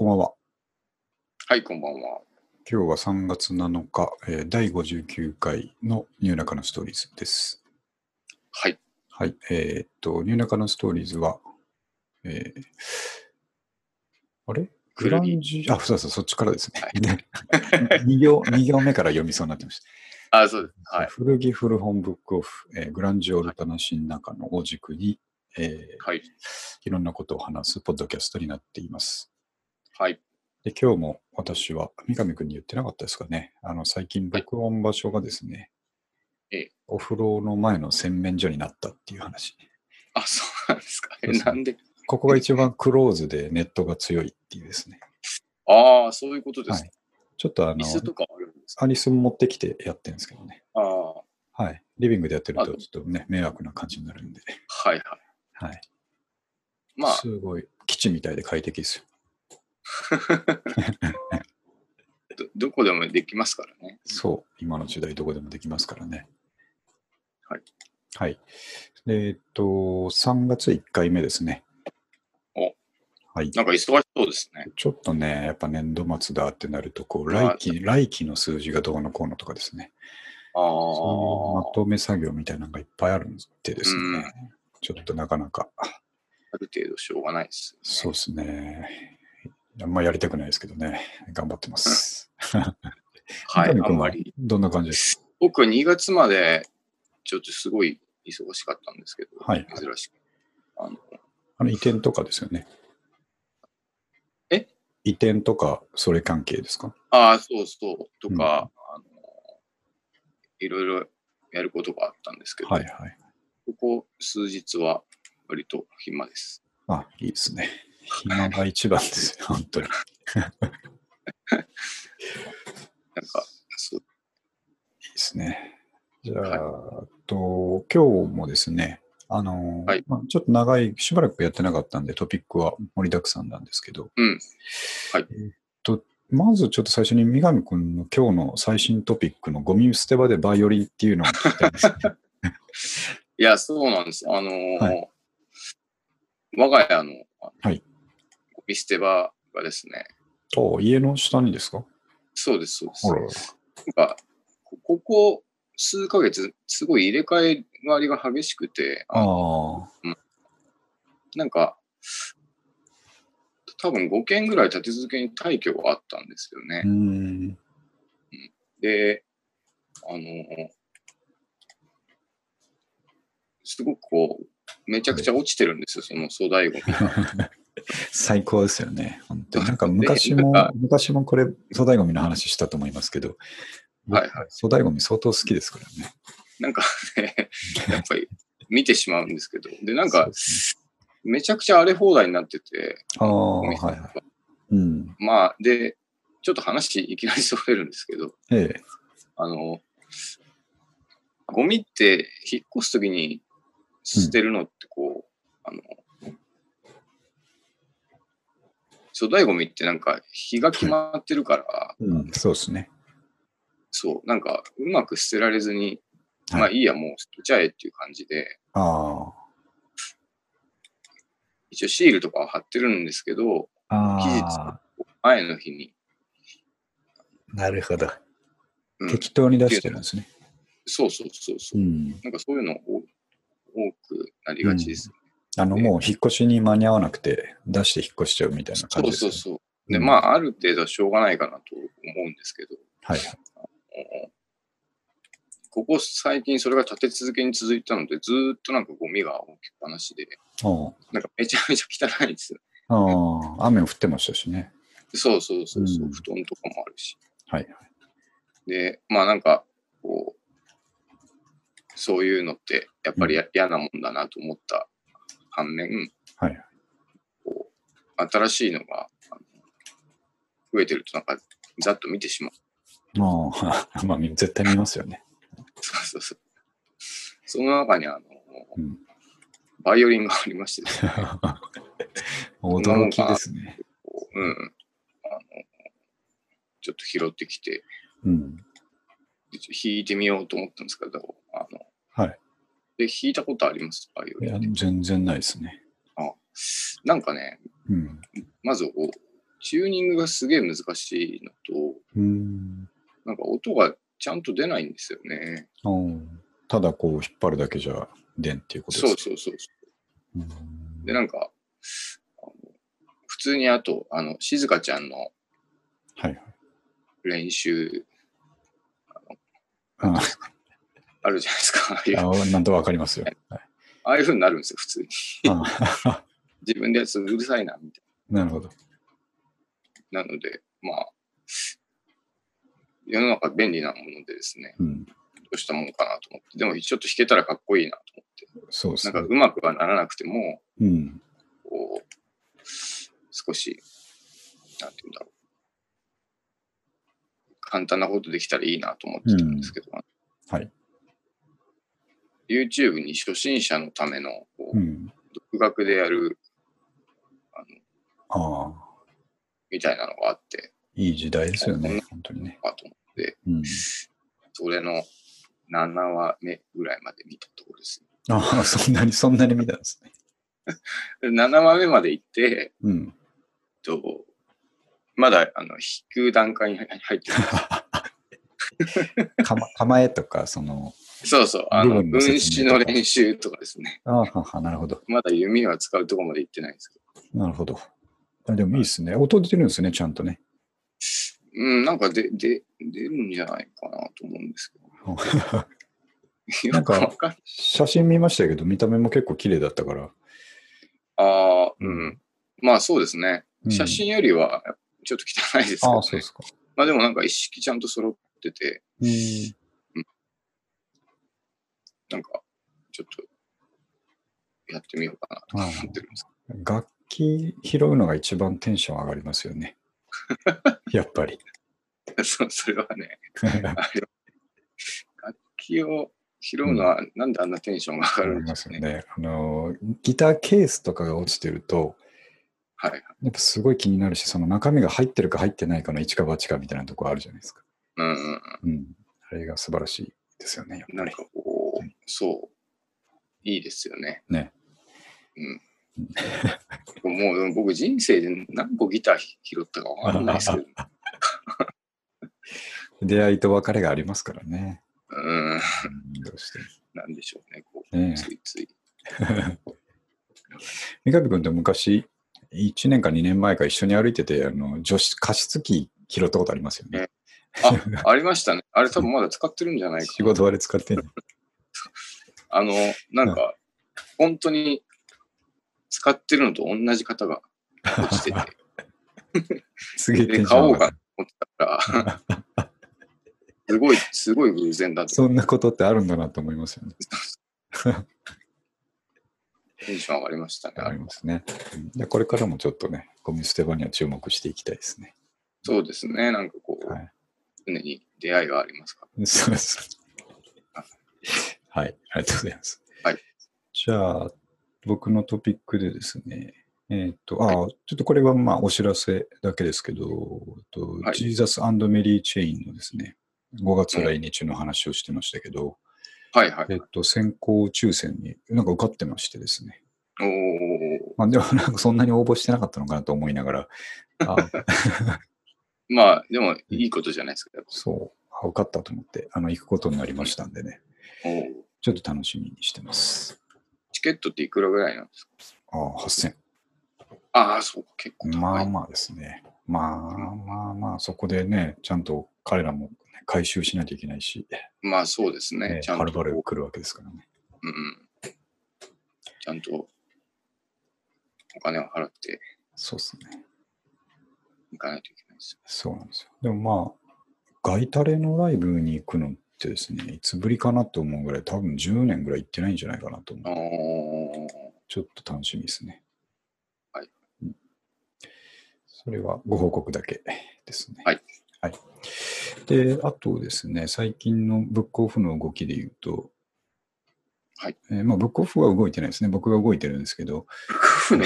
こんばんは。はい、こんばんは。今日は3月7日、えー第59回のニューナカのストーリーズです。はい。はい。えーっと、ニューナカのストーリーズは、えーあれ？グランジ、あ、そうそう、そっちからですね。2, 行 二行目から読みそうになってました。あ、そうです。はい。古着古本ブックオフ、えーグランジオルタナ新中のを軸に、えーはい。いろんなことを話すポッドキャストになっています。はい。で、今日も私は、三上くんに言ってなかったですかね。あの、最近録音場所がですね、ええお風呂の前の洗面所になったっていう話。あ、そうなんですか。え、なんで？ここが一番クローズでネットが強いっていうですね。ああ、そういうことです。はいちょっとあのアリスン持ってきてやってるんですけどね。ああ、ははい。リビングでやってるとあちょっとね、迷惑な感じになるんで。いはい。はい。まあ、すごい基地みたいで快適ですよ。どどこでもできますからね。そう。今の時代どこでもできますからね。はい。はい。でえっと、3月1回目ですね。おはい。なんか忙しそうですね。ちょっとね、やっぱ年度末だってなると、こう、まあ来期、来期の数字がどうのこうのとかですね。あそういうまあ、とめ作業みたいなのがいっぱいあるんでですね。うんちょっとなかなか、ある程度しょうがないです、そうですね。あんまやりたくないですけどね。頑張ってます。はい、あんまり。どんな感じです？か僕は2月まで、ちょっとすごい忙しかったんですけど、はい珍しく。あのあの移転とかですよね。え？移転とか、それ関係ですか？ああ、そうそう、とか、あの、いろいろやることがあったんですけど、はいはい。ここ数日は割と暇です。あ、いいですね。暇が一番ですよ、本当に。なんか、そういいですね。じゃあ、はと今日もですね、あの、はいまあ、ちょっと長い、しばらくやってなかったんで、トピックは盛りだくさんなんですけど、うん。はいえーっと、まずちょっと最初に三上くんの今日の最新トピックのゴミ捨て場でバイオリンっていうのを聞きたいんですね。いや、そうなんです。あのーは我が家の、あはいゴミ捨て場がですね、と家の下にですか？そうです、そうです。あららこここ数ヶ月、すごい入れ替え割りが激しくて、ああのあ、なんか、多分5件ぐらい立て続けに退去があったんですよねう。ん。で、あの、すごくこう、めちゃくちゃ落ちてるんですよ、その粗大ゴミが。最高ですよね。本当に。なんか昔も昔もこれ、粗大ゴミの話したと思いますけど、はいはい粗大ゴミ相当好きですからね。なんかね、やっぱり見てしまうんですけど、で、なんかめちゃくちゃ荒れ放題になってて、あはいはい。うん。まあ、で、ちょっと話いきなりそれるんですけど、ええ。あの、ゴミって引っ越すときに捨てるのってこう、あの、粗大ゴミってなんか日が決まってるから、うん、そうですね。そう、なんかうまく捨てられずに、はいまあいいや、もう捨てちゃえっていう感じで、あ一応シールとかは貼ってるんですけど、あ。期日あ前の日に、あ、なるほど。うん、適当に出してるんですね。そうそうそうそうう、ん。なんかそういうの多多くなりがちです。あの、もう引っ越しに間に合わなくて、出して引っ越しちゃうみたいな感じです、ね。そうそうそう。で、うんまあ、ある程度はしょうがないかなと思うんですけど、はい。ここ最近それが立て続けに続いたので、ずーっとなんかゴミが置きっぱなしで、あなんかめちゃめちゃ汚いんですよ。あ雨も降ってましたしね。そうそうそうそう、うん布団とかもあるし。はい。で、まあなんか、こう、そういうのってやっぱりや嫌なもんだなと思った反面、はい。こう新しいのが増えてるとなんかざっと見てしまう。ああ、まあ、絶対見ますよね。そうそうそう。その中にあの、うん、バイオリンがありましてですね、驚きですね。こううん。あの、ちょっと拾ってきて、うん。で弾いてみようと思ったんですけど。で、弾いたことありますバイオいや。全然ないですね。あなんかね、うん。まずおチューニングがすげえ難しいのと、うん。なんか音がちゃんと出ないんですよね。うんただこう引っ張るだけじゃ出んっていうことそうですそうそう。うんで、なんか、普通にあと、あの、静香ちゃんのはいはい。練習ああるじゃないですか。あなんとわかりますよ。はいあいう風になるんですよ、普通に。あ 自分でやつうるさいな、みたいなるほど。な。なので、まあ、世の中便利なものでですね、うん。どうしたもんかなと思って、でもちょっと弾けたらかっこいいなと思って、そうですねなんか。うまくはならなくても、うん。こう、少し、なんていうんだろう。簡単なことできたらいいなと思ってたんですけど、はい。YouTube に初心者のためのこううん。独学でやるああ、みたいなのがあって、いい時代ですよねうん。本当にね。かと思って、うん。それの7話目ぐらいまで見たところです。ああ、そんなに、そんなに見たんですね。で7話目まで行って、うん。とまだあの弾く段階に入ってる。構えとか、その、そうそう、あの部分子の練習とかですね。ああ、はは、なるほど。まだ弓は使うところまで行ってないんですけど。なるほど。あでもいいですね。音出てるんですね、ちゃんとね。うん、なんかでで出るんじゃないかなと思うんですけど。なんか写真見ましたけど、見た目も結構綺麗だったから。ああ、うん。まあそうですね。うん写真よりはちょっと汚いですけど、ねああ、そうですか。まあでもなんか一式ちゃんと揃ってて、うん。なんかちょっとやってみようかなと思ってるんです。楽器拾うのが一番テンション上がりますよね。やっぱり。そうそれはね、楽器を拾うのはなんであんなテンションが上がるんでますかね。ね。あの、ギターケースとかが落ちてると、はいはい。やっぱすごい気になるし、その中身が入ってるか入ってないかの一か八かみたいなところあるじゃないですか。うんうんうん。うん。あれが素晴らしいですよね。なんかそう、いいですよね。ね。うん。もう僕人生で何個ギター拾ったかわかんないですけど、出会いと別れがありますからね。うん、うんどうしても。なんでしょうね、こう、ねえついつい。三上君って昔、1年か2年前か一緒に歩いてて、あの女子加湿器拾ったことありますよね。あ、ありましたね。あれ多分まだ使ってるんじゃないか 仕事場で使ってる あの、なんか、本当に使ってるのと同じ方が落ちてて、すげえテで、買おうかと思ってたから、すごい、すごい偶然だと。そんなことってあるんだなと思いますよね。テンション上がりましたね。ありますね。うんでこれからもちょっとね、ゴミ捨て場には注目していきたいですね。そうですね。なんかこう、はい。常に出会いがありますから。そうです。はい、ありがとうございます。はい。じゃあ、僕のトピックでですね、えっ、と、あ、ちょっとこれはまあお知らせだけですけど、とはいジーザスメリー・チェインのですね、5月来日の話をしてましたけど、はいはい。えっと、先行抽選になんか受かってましてですね。おお。まあ、でもなんかそんなに応募してなかったのかなと思いながら、あ まあ、でもいいことじゃないですか。そう、あ受かったと思って、あの、行くことになりましたんでね、ちょっと楽しみにしてます。チケットっていくらぐらいなんですか？ああ、8000。ああ、そうか、結構。まあまあですね。まあまあまあ、そこでね、ちゃんと彼らもね回収しないといけないし、まあそうですね。ねちゃんとはるばるこ来るわけですからね。う、うんうん。ちゃんとお金を払ってそうですね。いかないといけないですそうなんですよ。でもまあ、ガイタレのライブに行くのってですね、いつぶりかなと思うぐらい、多分10年ぐらい行ってないんじゃないかなと思よ。う。ちょっと楽しみですね。はいうん。それはご報告だけですね。はい。はい。で、あとですね、最近のブックオフの動きで言うと、はい。えーまあ、ブックオフは動いてないですね。僕が動いてるんですけど、夫の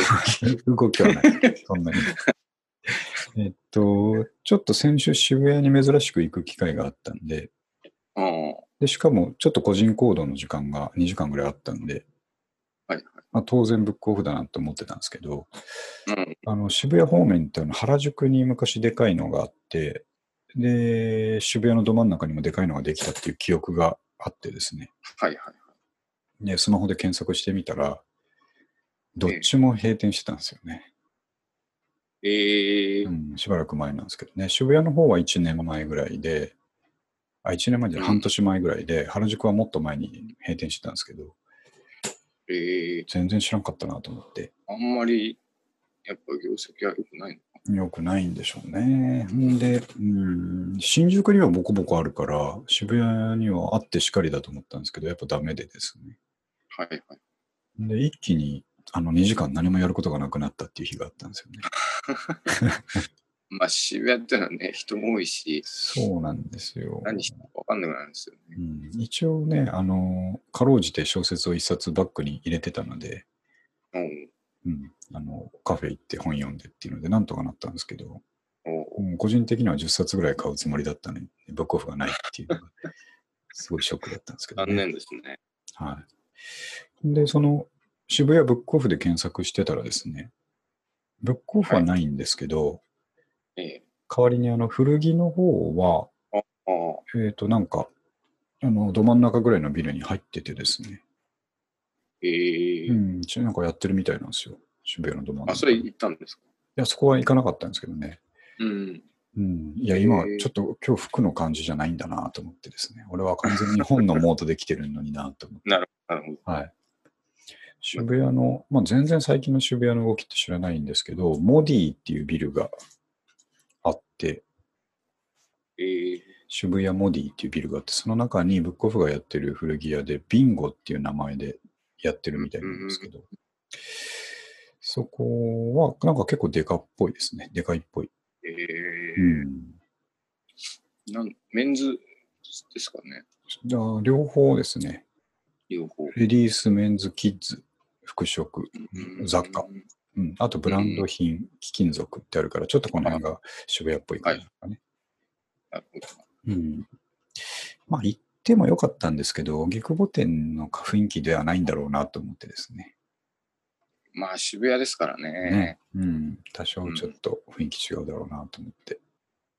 動きはない。そんなに。えっと、ちょっと先週渋谷に珍しく行く機会があったんで、うんで、しかもちょっと個人行動の時間が2時間ぐらいあったんで、はいはいまあ、当然ブックオフだなって思ってたんですけど、うん。あの渋谷方面ってあの原宿に昔でかいのがあって、で、渋谷のど真ん中にもでかいのができたっていう記憶があってですね。はいはい。で、スマホで検索してみたら、どっちも閉店してたんですよね。ええうん、しばらく前なんですけどね。渋谷の方は1年前ぐらいで、あ、1年前じゃ半年前ぐらいで、原宿はもっと前に閉店してたんですけど、ええ全然知らんかったなと思って。あんまり、やっぱ業績は良くないの？よくないんでしょうね。んで、うん、新宿にはボコボコあるから、渋谷にはあってしかりだと思ったんですけど、やっぱダメでですね。はいはい。で、一気にあの2時間何もやることがなくなったっていう日があったんですよね。まあ渋谷ってのはね、人も多いし、そうなんですよ。何してるか分かんなくなるんですよね。うん、一応ね、あの、かろうじて小説を一冊バッグに入れてたので、うん。うん、あのカフェ行って本読んでっていうので、なんとかなったんですけど、おうん個人的には10冊ぐらい買うつもりだったのに、ブックオフがないっていうのが、すごいショックだったんですけど、残ね。念ですね。はい。で、その渋谷ブックオフで検索してたらですね、ブックオフはないんですけど、ええ代わりにあの古着の方は、えっ、と、なんか、あの、ど真ん中ぐらいのビルに入っててですね、ええうん、一応なんかやってるみたいなんですよ。渋谷のど真ん中。あ、それ行ったんですか？いや、そこは行かなかったんですけどね。うん。うん。いや、今ちょっと今日服の感じじゃないんだなと思ってですね。俺は完全に本のモードで来てるのになと思って。なるなるほど。はい。渋谷の、まあ、全然最近の渋谷の動きって知らないんですけど、モディっていうビルがあって、ええ渋谷モディっていうビルがあって、その中にブックオフがやってる古着屋で、ビンゴっていう名前でやってるみたいなんですけど、そこはなんか結構デカっぽいですね。デカいっぽい。ええうん。なんメンズですかね。じゃあ両方ですね。両方。レディース、メンズ、キッズ、服飾、うん雑貨。うん、あとブランド品、貴金属ってあるから、ちょっとこの辺が渋谷っぽい感じかね。なるほど。うん。まあ行ってもよかったんですけど、荻窪店の雰囲気ではないんだろうなと思ってですね。まあ渋谷ですからね。ね。うん。多少ちょっと雰囲気違うだろうなと思って。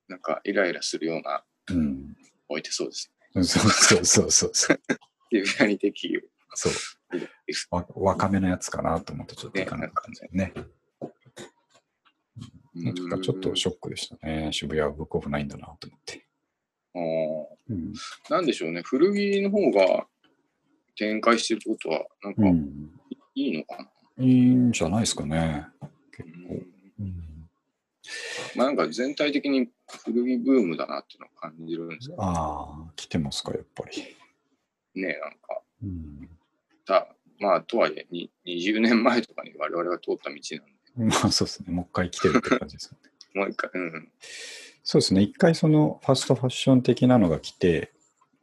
なんかイライラするようなうん。置いてそうですそうそうそうそうそう。ね。渋谷に適宜そう。わ若めのやつかなと思ってちょっと行かなかったんですよね。うんちょっとショックでしたね。渋谷はブックオフないんだなと思って。あーうん。なんでしょうね。古着の方が展開してるってことは、なんかうん、いいのかな？いいんじゃないですかね。結構。うんうん、まあなんか全体的に古着ブームだなっていうのを感じるんですよああ、来てますか、やっぱり。ね。なんか、うん、たまあとはいえに20年前とかに我々が通った道なんで、まあそうですね。もう一回来てるって感じですよね。もう一回、うん。そうですね。一回そのファストファッション的なのが来て、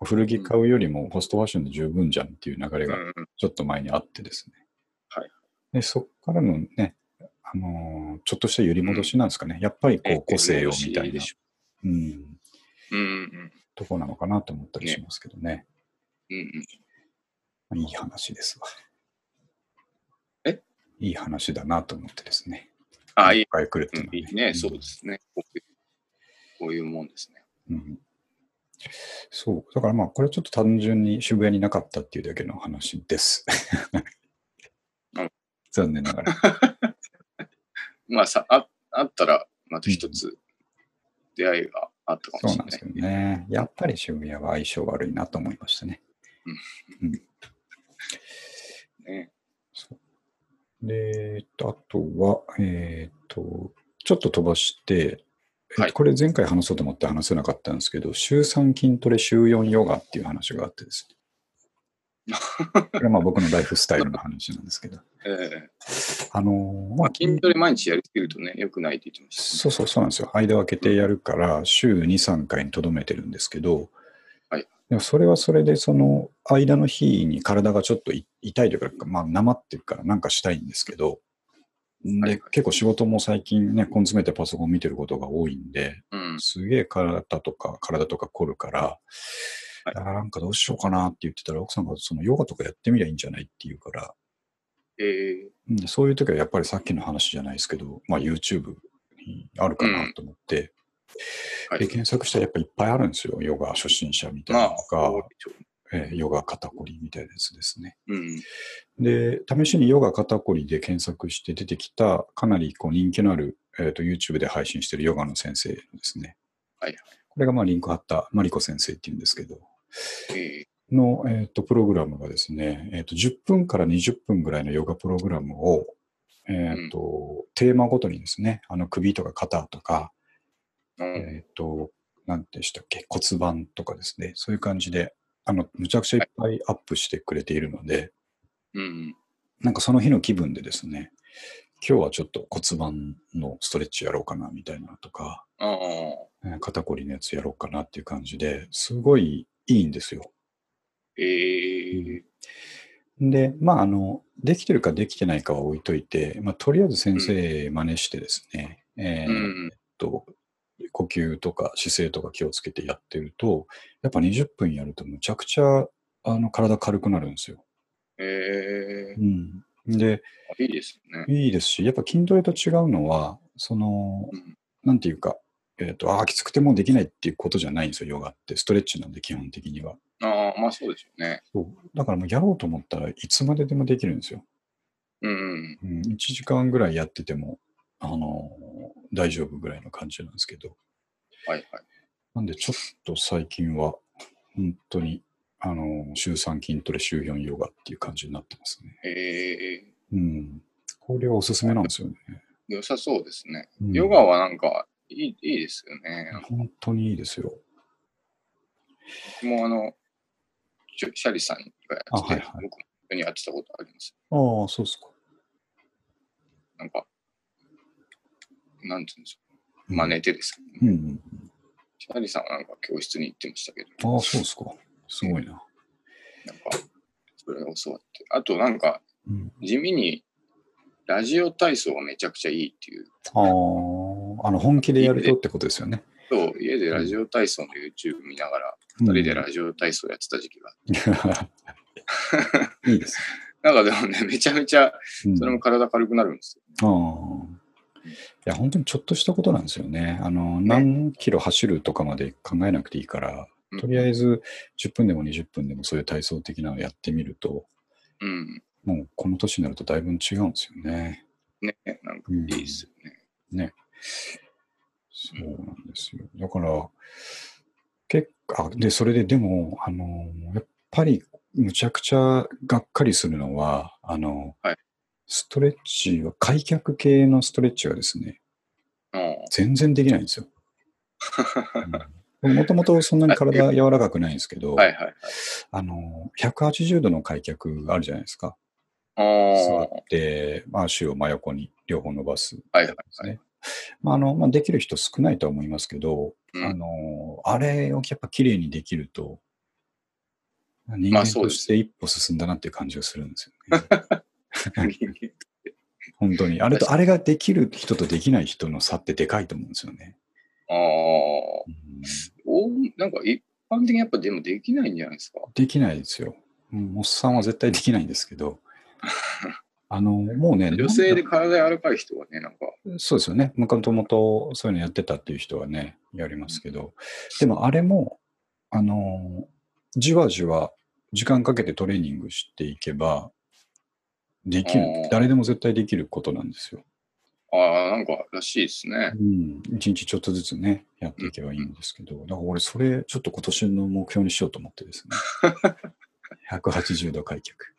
古着買うよりもファストファッションで十分じゃんっていう流れがうんちょっと前にあってですね。はい。で、そっからのね、あのーちょっとした揺り戻しなんですかね。やっぱりこえう個性をみたいなうん、うんうんとこなのかなと思ったりしますけどね。うんうんまあいい話ですわ。え？いい話だなと思ってですね。あ、いいいっ。ぱい来るっていううんいいね、そうですね。こういうもんですね。うんそう。だからまあ、これちょっと単純に渋谷になかったっていうだけの話ですうん。残念ながら。まあさ、ああったら、また一つ出会いがあったかもしれないそうなんですけどね。やっぱり渋谷は相性悪いなと思いましたね。ね。そうで、あとは、えっ、と、ちょっと飛ばして、えっとはいこれ前回話そうと思って話せなかったんですけど、週3筋トレ、週4ヨガっていう話があってですね。これはまあ僕のライフスタイルの話なんですけど。ええあのーまあまあ、筋トレ毎日やりすぎるとね、良くないって言ってました、そうそうそうなんですよ。間を空けてやるから、週2、3回にとどめてるんですけど、はいでもそれはそれで、その間の日に体がちょっとい痛いというか、まあ、なまってるからなんかしたいんですけど、で、はい結構仕事も最近ね、根詰めてパソコン見てることが多いんで、うん。すげえ体とか、体とか凝るから、はい。なんかどうしようかなって言ってたら、奥さんがそのヨガとかやってみりゃいいんじゃないって言うから、ええ。うんそういう時はやっぱりさっきの話じゃないですけど、まあ、YouTube にあるかなと思って、はいで。検索したらやっぱいっぱいあるんですよ。ヨガ初心者みたいなまあのとか、えーヨガ肩こりみたいなやつですね。ううん。で、試しにヨガ肩こりで検索して出てきた、かなりこう人気のある、えーと YouTube で配信しているヨガの先生ですね。はいはいこれがまあリンク貼ったマリコ先生っていうんですけど、ええの、えー、とプログラムがですね、えーと、10分から20分ぐらいのヨガプログラムを、えーとテーマごとにですね、あの首とか肩とか、うん。えっ、と、なんでしたっけ、骨盤とかですね、そういう感じで、あの、むちゃくちゃいっぱいアップしてくれているので、うん。なんかその日の気分でですね、今日はちょっと骨盤のストレッチやろうかなみたいなのとか、肩こりのやつやろうかなっていう感じですごいいいんですよ。ええ。で、まあ、あの、できてるかできてないかは置いといて、まあ、とりあえず先生真似してですね、えーうん。と、呼吸とか姿勢とか気をつけてやってると、やっぱ20分やるとむちゃくちゃあの体軽くなるんですよ。ええうん。で、いいですね。いいですし、やっぱ筋トレと違うのは、その、うんなんていうか、えっ、と、ああ、きつくてもうできないっていうことじゃないんですよ、ヨガって。ストレッチなんで、基本的には。ああ、まあそうですよね。そうだからもうやろうと思ったらいつまででもできるんですよ。うんうん。うん、1時間ぐらいやってても、あの大丈夫ぐらいの感じなんですけど。はいはい。なんでちょっと最近は、本当に、あの週3筋トレ、週4ヨガっていう感じになってますね。ええうん。これはおすすめなんですよね。良さそうですね。うんヨガはなんかいいいいですよね。本当にいいですよ。もうあの、シャリさんがやってて、あはいはい僕も一緒にやってたことあります。ああ、そうですか。なんか、なんていうんですか、うん真似てですけど、うんうんシャリさんはなんか教室に行ってましたけど、うん。ああ、そうですか。すごいな。なんか、それを教わって。あとなんか、うん、地味にラジオ体操がめちゃくちゃいいっていう。ああ、あの、本気でやるとってことですよね。そう、家でラジオ体操の YouTube 見ながら、うん二人でラジオ体操やってた時期が。いいです。なんかでもね、めちゃめちゃ、うんそれも体軽くなるんですよ。あや、本当にちょっとしたことなんですよね。あの、何キロ走るとかまで考えなくていいから、うんとりあえず10分でも20分でもそういう体操的なのやってみると、うん。もうこの年になるとだいぶ違うんですよね。ね、なんかいいですよね。ね。そうなんですよ。だから、結構、あで、それででも、あの、やっぱりむちゃくちゃがっかりするのは、あの、はいストレッチは、開脚系のストレッチはですね、うん全然できないんですよ。もともとそんなに体柔らかくないんですけど、はいはいはい。あの、180度の開脚あるじゃないですか。あ座あ、って、まあ、足を真横に両方伸ばすはいはいですね。まあ、あの、まあ、できる人少ないとは思いますけど、うんあの、あれをやっぱ綺麗にできると、人間として一歩進んだなっていう感じがするんですよね。本当に。あれと、あれができる人とできない人の差ってでかいと思うんですよね。ああ、うんおなんか一般的にやっぱでもできないんじゃないですか？できないですよ。うんおっさんは絶対できないんですけど、あの、もうね、女性で体柔らかい人はね、なんか、かそうですよね。もともとそういうのやってたっていう人はね、やりますけど、でもあれも、あの、じわじわ時間かけてトレーニングしていけば、できる。誰でも絶対できることなんですよ。ああ、なんか、らしいですねう。ん。一日ちょっとずつね、やっていけばいいんですけど、だから俺それちょっと今年の目標にしようと思ってですね。180度開脚。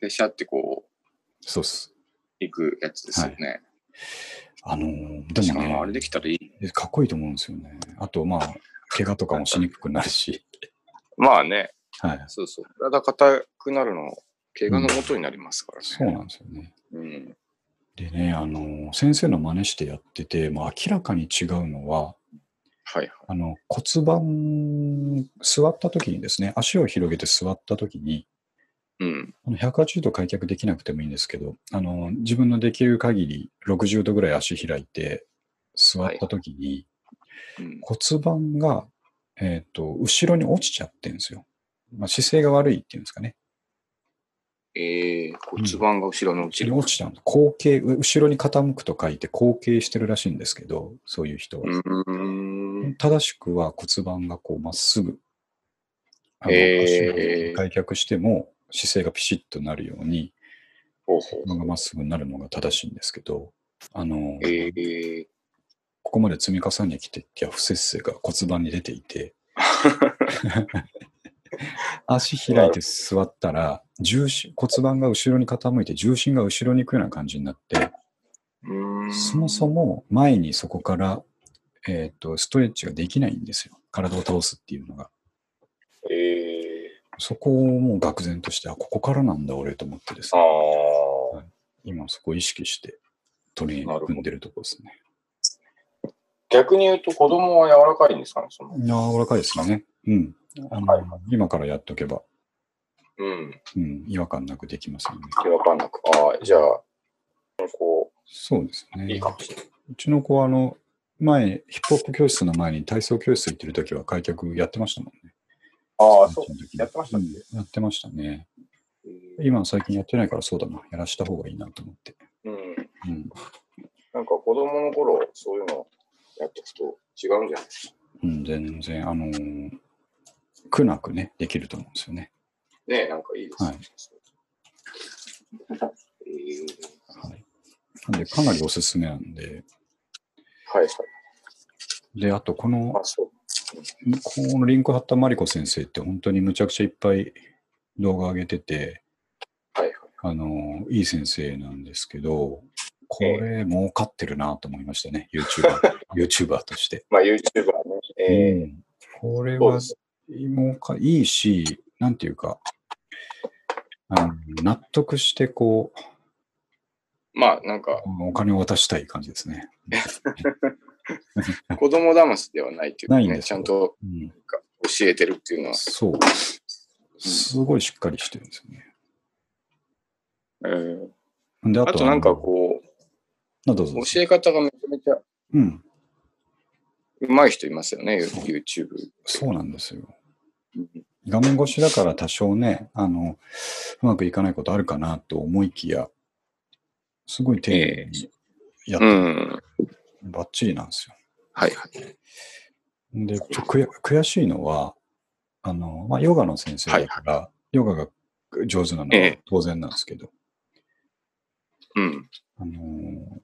で、シャってこそうっす。う、行くやつですよね。あのーでもねあれできたらいい。えかっこいいと思うんですよね。あと、まあ、怪我とかもしにくくなるし。まあね、はい。そうそう。体硬くなるの、怪我のもとになりますからね。そうなんですよね。うん。でね、あのー先生の真似してやってて、もう明らかに違うのは、はいはい。あの、骨盤、座った時にですね、足を広げて座った時に、うん。あの180度開脚できなくてもいいんですけど、あの、自分のできる限り60度ぐらい足開いて座った時に、うん、骨盤が、えっ、と、後ろに落ちちゃってるんですよ。まあ、姿勢が悪いっていうんですかね。えー、骨盤が後ろに落ちる。落ちちゃうん。後傾、後ろに傾くと書いて後傾してるらしいんですけど、そういう人は。正しくは骨盤がこうまっすぐ、あのへー開脚しても姿勢がピシッとなるように、骨盤がまっすぐになるのが正しいんですけど、あの、えー、ここまで積み重ねてきてきた不節制が骨盤に出ていて、足開いて座ったら、重心、骨盤が後ろに傾いて重心が後ろに行くような感じになって、そもそも前にそこから、えっ、と、ストレッチができないんですよ。体を倒すっていうのが。えそこをもう愕然として、あ、ここからなんだ俺と思ってですね。あ、今そこを意識してトレーニング組んでるところですね。逆に言うと子供は柔らかいんですかね、その。柔らかいですよね。うん。あのはい今からやっとけば、うん。うん、違和感なくできますよね。違和感なく。ああ、じゃあ、こそうですう、いいね。かもしれない。うちの子は、あの、前、ヒップホップ教室の前に体操教室行ってる時は開脚やってましたもんね。ああ、そう。やってましたっけ？うんやってましたね。えー今は最近やってないからそうだな。やらした方がいいなと思って。うん。うん。なんか子供の頃、そういうのやっていくと違うんじゃないですか？うん、全然、あのー苦なくね、できると思うんですよね。ねえ、なんかいいですね。はいえー はい。なんで、かなりおすすめなんで、はいはい。で、あと、この。このリンク貼ったマリコ先生って本当にむちゃくちゃいっぱい動画上げてて、はいはい。あの、いい先生なんですけど、これ儲かってるなと思いましたね、YouTuber, YouTuber として。まあ、YouTuber ね。えーうんこれはそうです儲かいいし、なんていうか、あの納得してこまあ、なんか、う、お金を渡したい感じですね。子供騙しではないっていうかね、ちゃんとうん、教えてるっていうのは。そう。すごいしっかりしてるんですよね。えーでああとなんかこう、あどうぞう、教え方がめちゃめちゃうん、上手い人いますよね、YouTube。そうなんですよ。うん画面越しだから多少ね、あの、うまくいかないことあるかなと思いきや、すごい丁寧にやってうる、ん。バッチリなんですよ。はいはい。で、ちょ悔悔しいのは、あの、まあ、ヨガの先生だから、ヨガが上手なのはええ当然なんですけど、うん。あのー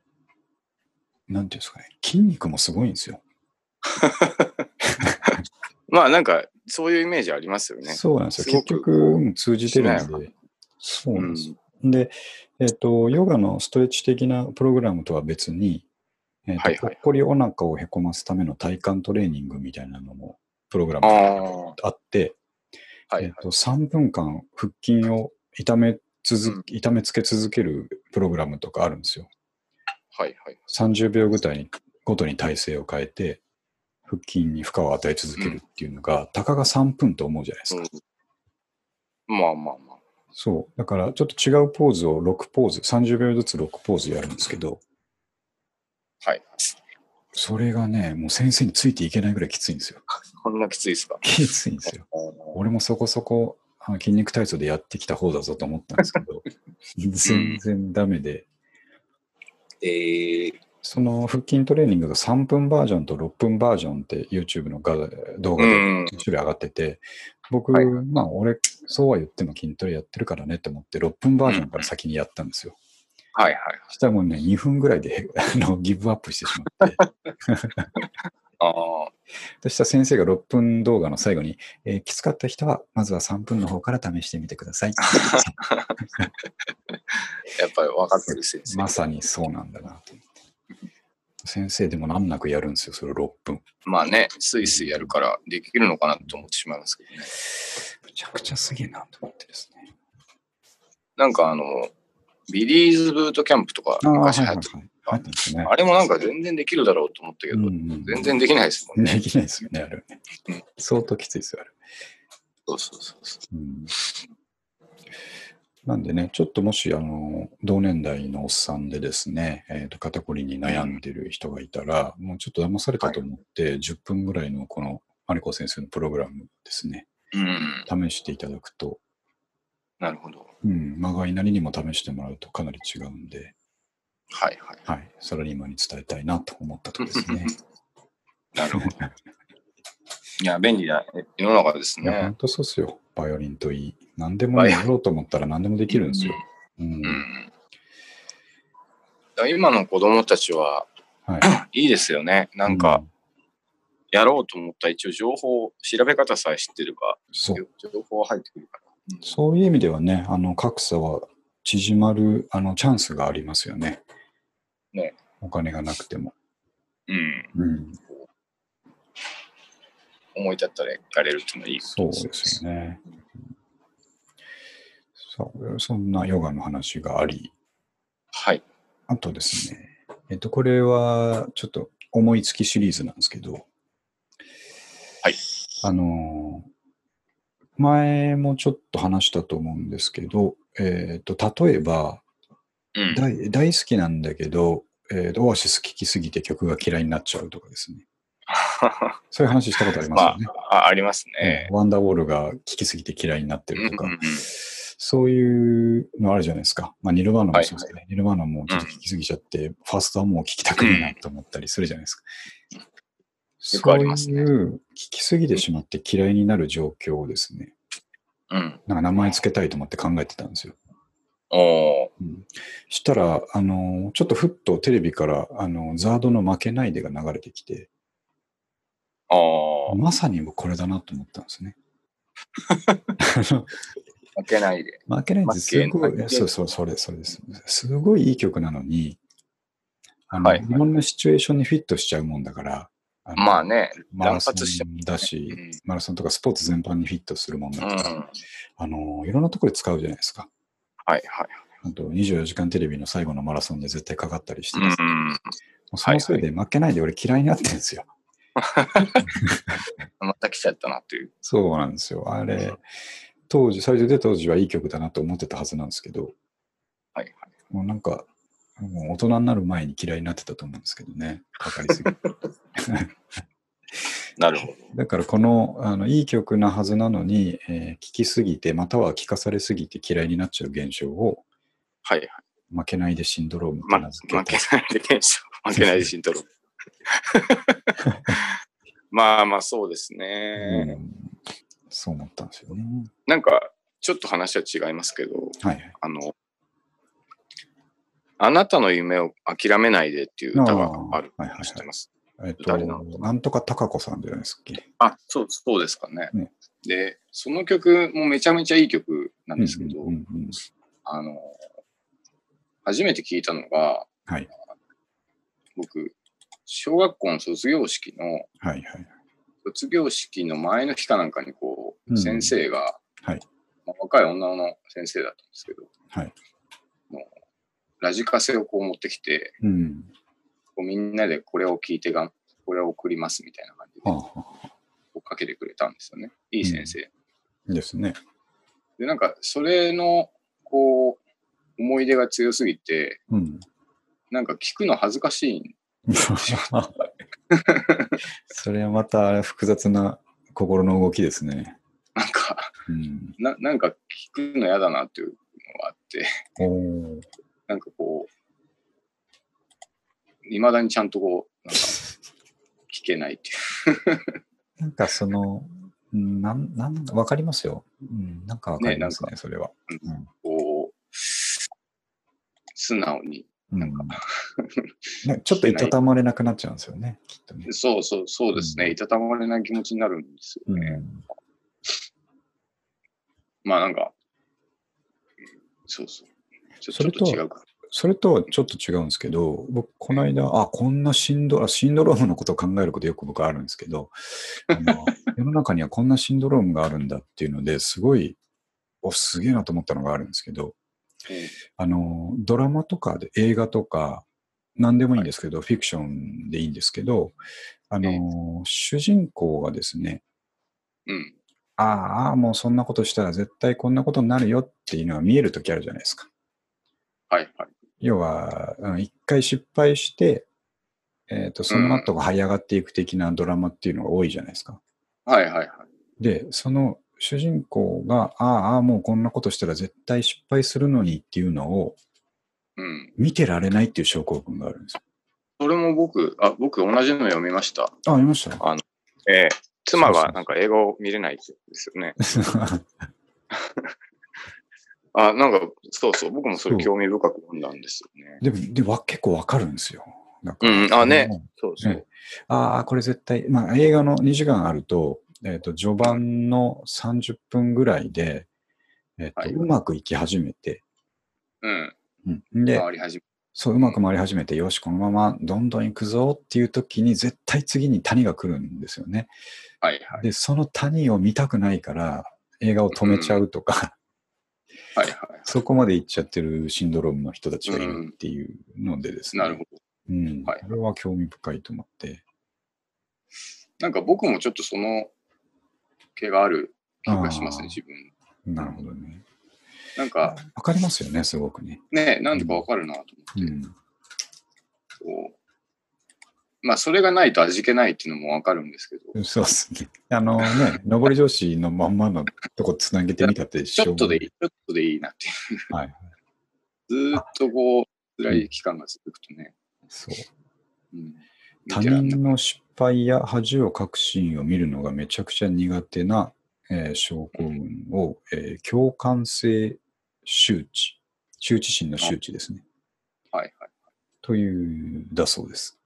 なんていうんですかね、筋肉もすごいんですよ。まあなんか、そういうイメージありますよね。そうなんですよ。す結局、うん通じてるんで。そうなんですよ。で、えっ、と、ヨガのストレッチ的なプログラムとは別に、えっ、と、はいはいぽっこりお腹をへこますための体幹トレーニングみたいなのも、プログラムあがあ。あって、はいはい。えっと、3分間腹筋を痛め続、痛めつけ続けるプログラムとかあるんですよ。はいはい。30秒ごとにごとに体勢を変えて、腹筋に負荷を与え続けるっていうのが、たかが3分と思うじゃないですか。うん、まあまあまあ。そう。だから、ちょっと違うポーズを6ポーズ、30秒ずつ6ポーズやるんですけど、はい。それがね、もう先生についていけないぐらいきついんですよ。こんなきついですか？きついんですよ。俺もそこそこあ筋肉体操でやってきた方だぞと思ったんですけど、全然ダメで、えー、その腹筋トレーニングが3分バージョンと6分バージョンって YouTube のが動画でうん。2種類上がってて、僕、はいまあ俺、そうは言っても筋トレやってるからねって思って、6分バージョンから先にやったんですよ。はいはい。そしたらもうね、2分ぐらいで あのギブアップしてしまって、ああ。そしたら先生が6分動画の最後に、えーきつかった人は、まずは3分の方から試してみてください。やっぱり分かってる先生。まさにそうなんだなと思って。先生でも難なくやるんですよ、それ6分。まあね、スイスイやるからできるのかなと思ってしまいますけどね。むちゃくちゃすげえなと思ってですね。なんかあの、ビリーズブートキャンプとか昔流行ってはいはい。入ってますね。あれもなんか全然できるだろうと思ったけど、うんうん全然できないですもんね。できないですよね、あれはねうん。相当きついですよ、あれ。そうそうそうそうんなんでね、ちょっともし、あの、同年代のおっさんでですね、えっ、と、肩こりに悩んでる人がいたら、もうちょっと騙されたと思って、10分ぐらいのこの、マリコ先生のプログラムですね、う。うん。試していただくと、なるほど。うん、まがいなりにも試してもらうとかなり違うんで、はいはい。はい、サラリーマンに伝えたいなと思ったとですね。なるほど。いや、便利な世の中ですね本。当そうっすよ。バイオリンといい。何でもねやろうと思ったら何でもできるんですよ。うん。うん。今の子供たちははい。いいですよね。なんか、やろうと思ったら一応情報、調べ方さえ知ってれば、そう。情報は入ってくるから。うんそういう意味ではね、あの、格差は縮まる、あの、チャンスがありますよね。ね。お金がなくても。うん。うん。思い立ったらやれるっていうのはいいそうことですよね。そう、そんなヨガの話があり、はい。あとですね、えっと、これはちょっと思いつきシリーズなんですけど、はい。あの、前もちょっと話したと思うんですけど、えっと、例えば、うん。大大好きなんだけど、えーとオアシス聴きすぎて曲が嫌いになっちゃうとかですね。そういう話したことありますまよね。あ、あありますね。ワンダーウォールが聴きすぎて嫌いになってるとか、うんうんうんそういうのあるじゃないですか。まあ、ニルバーナもそうですね。ニルバーナもちょっと聴きすぎちゃって、ファーストはもう聴きたくないなと思ったりするじゃないですか。よくありますねそういう聴きすぎてしまって嫌いになる状況をですね、うん。なんか名前つけたいと思って考えてたんですよ。おーうん、したら、あの、ちょっとふっとテレビから、あの、ザードの負けないでが流れてきて、あーまさにこれだなと思ったんですね。負けないで。負けないってすごい、そうそう、それ、それです。すごいいい曲なのに、あの、はいい、ろんなシチュエーションにフィットしちゃうもんだから、あのまあね、マラソンだし、うんマラソンとかスポーツ全般にフィットするもんだから、うん。あの、いろんなところで使うじゃないですか。はいはい。あと、24時間テレビの最後のマラソンで絶対かかったりしてうですね、ん。もうそのせいで負けないで俺嫌いになってるんですよ。また来ちゃったなっていう。そうなんですよ。あれ、当時、最初で当時はいい曲だなと思ってたはずなんですけど、はいはい。もうなんか、もう大人になる前に嫌いになってたと思うんですけどね、かかりすぎて。なるほど。だからこのあのいい曲なはずなのに、えー聴きすぎて、または聴かされすぎて嫌いになっちゃう現象を、はいはい。負けないでシンドロームとま、名負付けた。けないで検証。負けないでシントロ。まあまあそうですね。うんそう思ったんですよね。なんか、ちょっと話は違いますけど、はいはい。あの、あなたの夢を諦めないでっていう歌があるあーはいはいはい知ってます？えっと、誰なの？なんとか高子さんじゃないですっけ。あ、そう、そうですかね。ねで、その曲もめちゃめちゃいい曲なんですけど、うんうんうんあの、初めて聞いたのが、はい僕、小学校の卒業式の、はいはい。卒業式の前の日かなんかにこう、うん先生が、はいまあ若い女の先生だったんですけど、はい。ラジカセをこう持ってきて、うん。こうみんなでこれを聞いてが、これを送りますみたいな感じではあ、はあ、追っかけてくれたんですよね。いい先生。ですね。で、なんか、それの、こう、思い出が強すぎて、うん。なんか聞くの恥ずかしいん それはまた複雑な心の動きですね。なんか、うん。ななんか聞くの嫌だなっていうのがあって、おーなんかこう、いまだにちゃんとこう、なんか、聞けないっていう。なんかその、うんなん、なん、わかりますよ。うん、なんかわかりますね、ねそれは。こう、素直に。うん。なんかね ちょっといたたまれなくなっちゃうんですよね、きっとね。そうそう、そうですね。うんいたたまれない気持ちになるんですよね。うん。まあなんか、うんそうそう。ちょそれと違うか。それとはちょっと違うんですけど、僕、この間、あ、こんなシンドあシンドロームのことを考えることよく僕はあるんですけど、あの 世の中にはこんなシンドロームがあるんだっていうのですごい、お、すげえなと思ったのがあるんですけど、うんあの、ドラマとかで映画とか、何でもいいんですけど、フィクションでいいんですけど、あの、主人公がですね、うん。ああもうそんなことしたら絶対こんなことになるよっていうのが見えるときあるじゃないですか。はいはい。要は、うん一回失敗して、えっ、と、その後が這い上がっていく的なドラマっていうのが多いじゃないですか。はいはいはい。で、その主人公が、ああ、ああ、もうこんなことしたら絶対失敗するのにっていうのをうん。見てられないっていう症候群があるんですよ。それも僕、あ、僕同じの読みました。あ、読みました？ええ妻そうそうがなんか映画を見れないんですよね。あ、なんか、そうそう、僕もそれ興味深く読んだんですよね。でも、でわ結構わかるんですよ。なんかうんあねもそうそう。ねああ、これ絶対、まあ映画の2時間あると、えっ、と、序盤の30分ぐらいで、えっ、と、はいうまくいき始めて、うん。うん、で、回り始めそう、うまく回り始めて、よし、このままどんどん行くぞっていう時に、絶対次に谷が来るんですよね。はいはい。で、その谷を見たくないから、映画を止めちゃうとか、はいはい。そこまで行っちゃってるシンドロームの人たちがいるっていうのでですね。なるほど。うん。はいこれは興味深いと思って。なんか僕もちょっとその毛がある気がしますね、自分。なるほどね。なんか、わかりますよね、すごくね。ね、なんでかわかるなと思って。うん。こうまあ、それがないと味気ないっていうのもわかるんですけど、そうですね。あのね、上り調子のまんまのとこつなげてみたってちょっとでいい、い。ちょっとでいいなっていう。はい。ずーっとこう、辛い期間が続くとね、そう。うん、他人の失敗や恥をかくシーンを見るのがめちゃくちゃ苦手な、えー症候群を、えー共感性周知、周知心の周知ですね。はいはという、だそうです。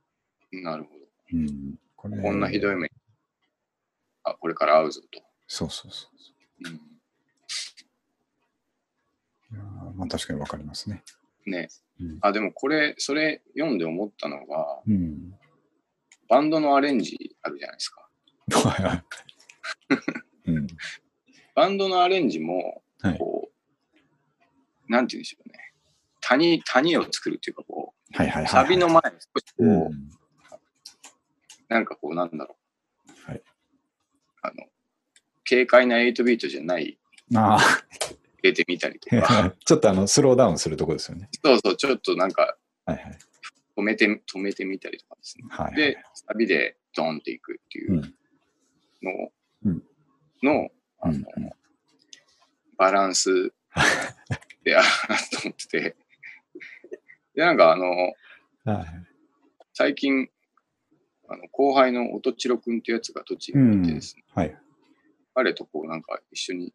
い。なるほど。うん。これこんなひどい目。あ、これから会うぞと。そうそうそううん、いやーまあ確かにわかりますね。ね。うん。あ、でもこれ、それ読んで思ったのが、うん。バンドのアレンジあるじゃないですか。はいはい。うん。バンドのアレンジも、はい。こう、なんて言うんでしょうね。谷、谷を作るっていうか、こはいはいはい。う、サビの前に少しこう、うん。なんかこう、なんだろう。はい。あの、軽快な8ビートじゃない、あ入れてみたりとか、あ、ちょっとあの、スローダウンするとこですよね。そうそう、ちょっとなんかはいはい。止めて、止めてみたりとかですね。はいはい。で、サビでドンっていくっていううんのをうんの、あのうんバランス であるなと思ってて。で、なんかあの、はい最近、あの後輩の音千代くんっていうやつが栃木にいてですね、はい。彼とこうなんか一緒に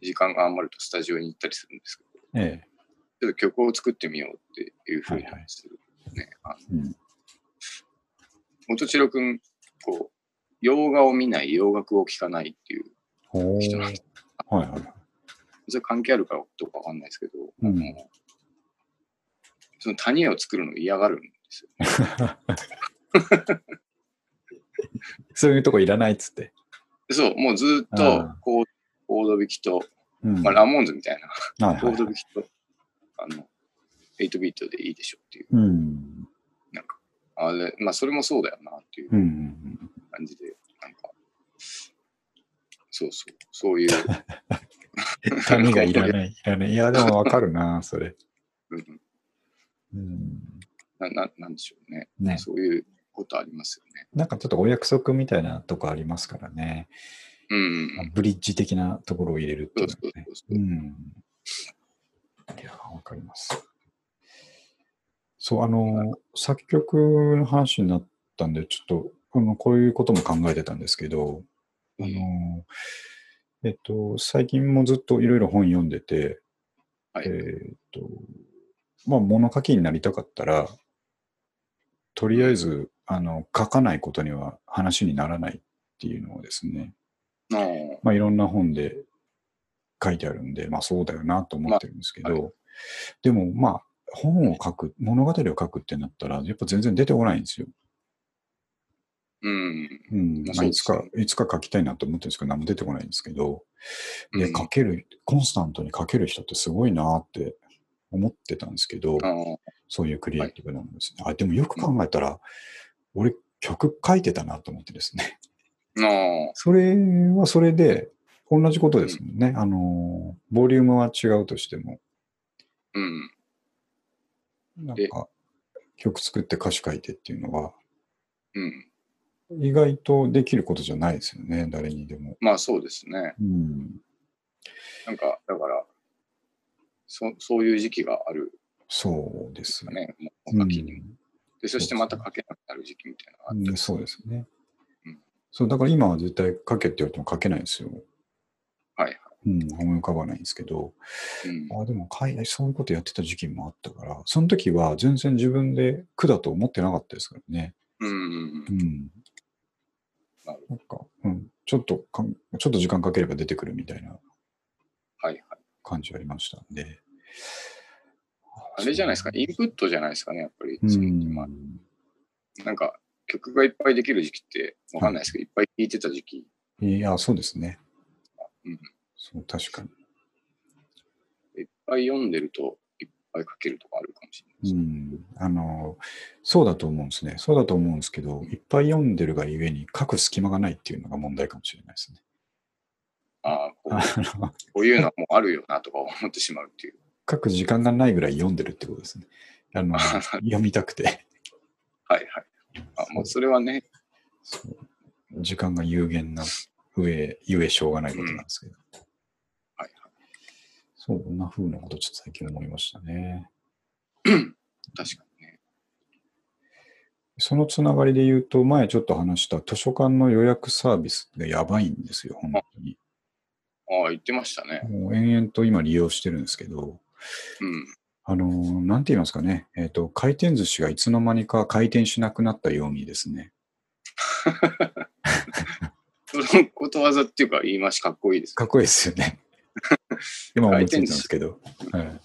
時間が余るとスタジオに行ったりするんですけど、ええ。ちょっと曲を作ってみようっていうふうにするね。あうん。の音千代くん、こう、洋画を見ない、洋楽を聴かないっていうほ人なんです。はいはい。それ関係あるかどうかわかんないですけど、うんその谷を作るのを嫌がるんですよ。そういうとこいらないっつって。そう、もうずっあとあコード弾きと、うん。まあ、ラモーンズみたいなコード弾きと、あの、8ビートでいいでしょっていう。うん。あれ、まあ、それもそうだよなっていううん。感じで、なんか、そうそう、そういう、谷がいらない。いらない。いや、でもわかるな、それ。うんうん。なななんでしょうね。ね。そういうことありますよね。なんかちょっとお約束みたいなとこありますからね。うん。ブリッジ的なところを入れるってそいううのはね。そうそうそうう。ん。いや、わかります。そう、あの、作曲の話になったんで、ちょっと、あの、こういうことも考えてたんですけど、あの、えっと、最近もずっといろいろ本読んでて、はい。えっと、まあ、物書きになりたかったら、とりあえず、あの、書かないことには話にならないっていうのをですね、まあ、いろんな本で書いてあるんで、まあそうだよなと思ってるんですけど、まあはでもまあ本を書く、物語を書くってなったら、やっぱ全然出てこないんですよ。うん。うん。まあまあ、いつかいつか書きたいなと思ってるんですけど、何も出てこないんですけど、で、うん書ける、コンスタントに書ける人ってすごいなって思ってたんですけど、そういうクリエイティブなものですね。あ、でもよく考えたら、俺曲書いてたなと思ってですね。ああ それはそれで、同じことですもんね。あの、ボリュームは違うとしても、うん。なんか、曲作って歌詞書いてっていうのは、うん。意外とできることじゃないですよね、誰にでも。まあそうですね。うん。なんか、だから、そそういう時期があるそうですかね、もうう秋にも。んで、そしてまた書けなくなる時期みたいなのがあってうんそうですねうん。そう、だから今は絶対書けって言われても書けないんですよ。はいはうん、思い浮かばないんですけど、い。うん。あでも海外そういうことやってた時期もあったから、その時は全然自分で苦だと思ってなかったですからね。うんうん。なんか、うん、ちょっとかん、ちょっと時間かければ出てくるみたいなはいはい。感じありましたんで。あれじゃないですか、インプットじゃないですかね、やっぱり。なんか、曲がいっぱいできる時期って、わかんないですけど、いっぱい聴いてた時期。いや、そうですね。うんそう、確かに。いっぱい読んでると、いっぱい書けるとかあるかもしれないです。うん。あの、そうだと思うんですね。そうだと思うんですけど、いっぱい読んでるがゆえに書く隙間がないっていうのが問題かもしれないですね。ああ、こういうのはもうあるよなとか思ってしまうっていう。書く時間がないぐらい読んでるってことですね。あの、読みたくて。はいはい。あもうそれはね、時間が有限な上、ゆえしょうがないことなんですけど。はいそんな風なことちょっと最近思いましたね。はい。確かにね。そのつながりで言うと、前ちょっと話した図書館の予約サービスがやばいんですよ、本当に。ああ、言ってましたね。もう延々と今利用してるんですけど、うん。あのーなんて言いますかね、えっ、と、回転寿司がいつの間にか回転しなくなったようにですね、そのことわざっていうか言い回しかっこいいです。かっこいいですよね。今思いついたんですけど、はい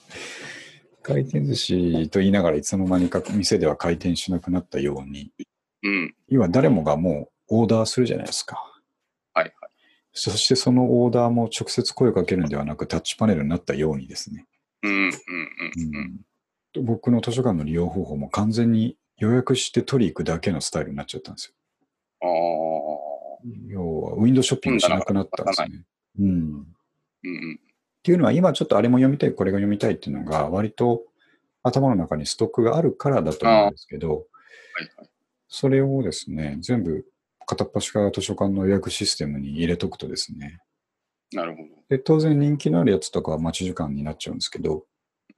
回転寿司と言いながらいつの間にか店では回転しなくなったように、うん。要は誰もがもうオーダーするじゃないですか。はいはい。そしてそのオーダーも直接声をかけるんではなくタッチパネルになったようにですね、うんうんうんううん。ん僕の図書館の利用方法も完全に予約して取り行くだけのスタイルになっちゃったんですああ。よ。要はウィンドウショッピングしなくなったんですね。うんうんうん。っていうのは今ちょっとあれも読みたい、これが読みたいっていうのが割と頭の中にストックがあるからだと思うんですけど、はいはい。それをですね、全部片っ端から図書館の予約システムに入れとくとですね、なるほど。で当然人気のあるやつとかは待ち時間になっちゃうんですけど、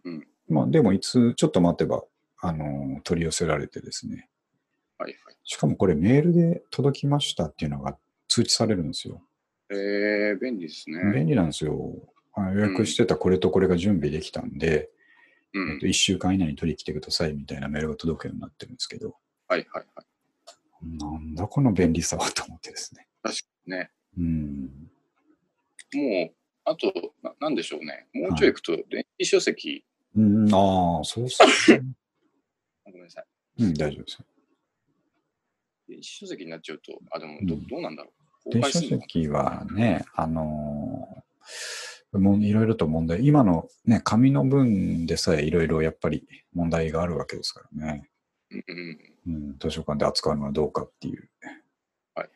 うんまあでもいつちょっと待てば、あの取り寄せられてですね、はいはい。しかもこれメールで届きましたっていうのが通知されるんですよ。えー、便利ですね。便利なんですよ。あ予約してたこれとこれが準備できたんで、うんえっと、。1週間以内に取りに来てくださいみたいなメールが届くようになってるんですけど、はいはいはい。なんだこの便利さはと思ってですね。確かにね。うん。もう、あと、ななんでしょうね。もうちょい行くと、電子書籍、うん、ああ、そうっすね。ごめんなさい。うん、大丈夫ですよ。電子書籍になっちゃうと、あ、でもど、うんどうなんだろう。電子書籍はね、あのーもういろいろと問題、今のね、紙の分でさえいろいろやっぱり問題があるわけですからね。うんうん。うん、図書館で扱うのはどうかっていう、はい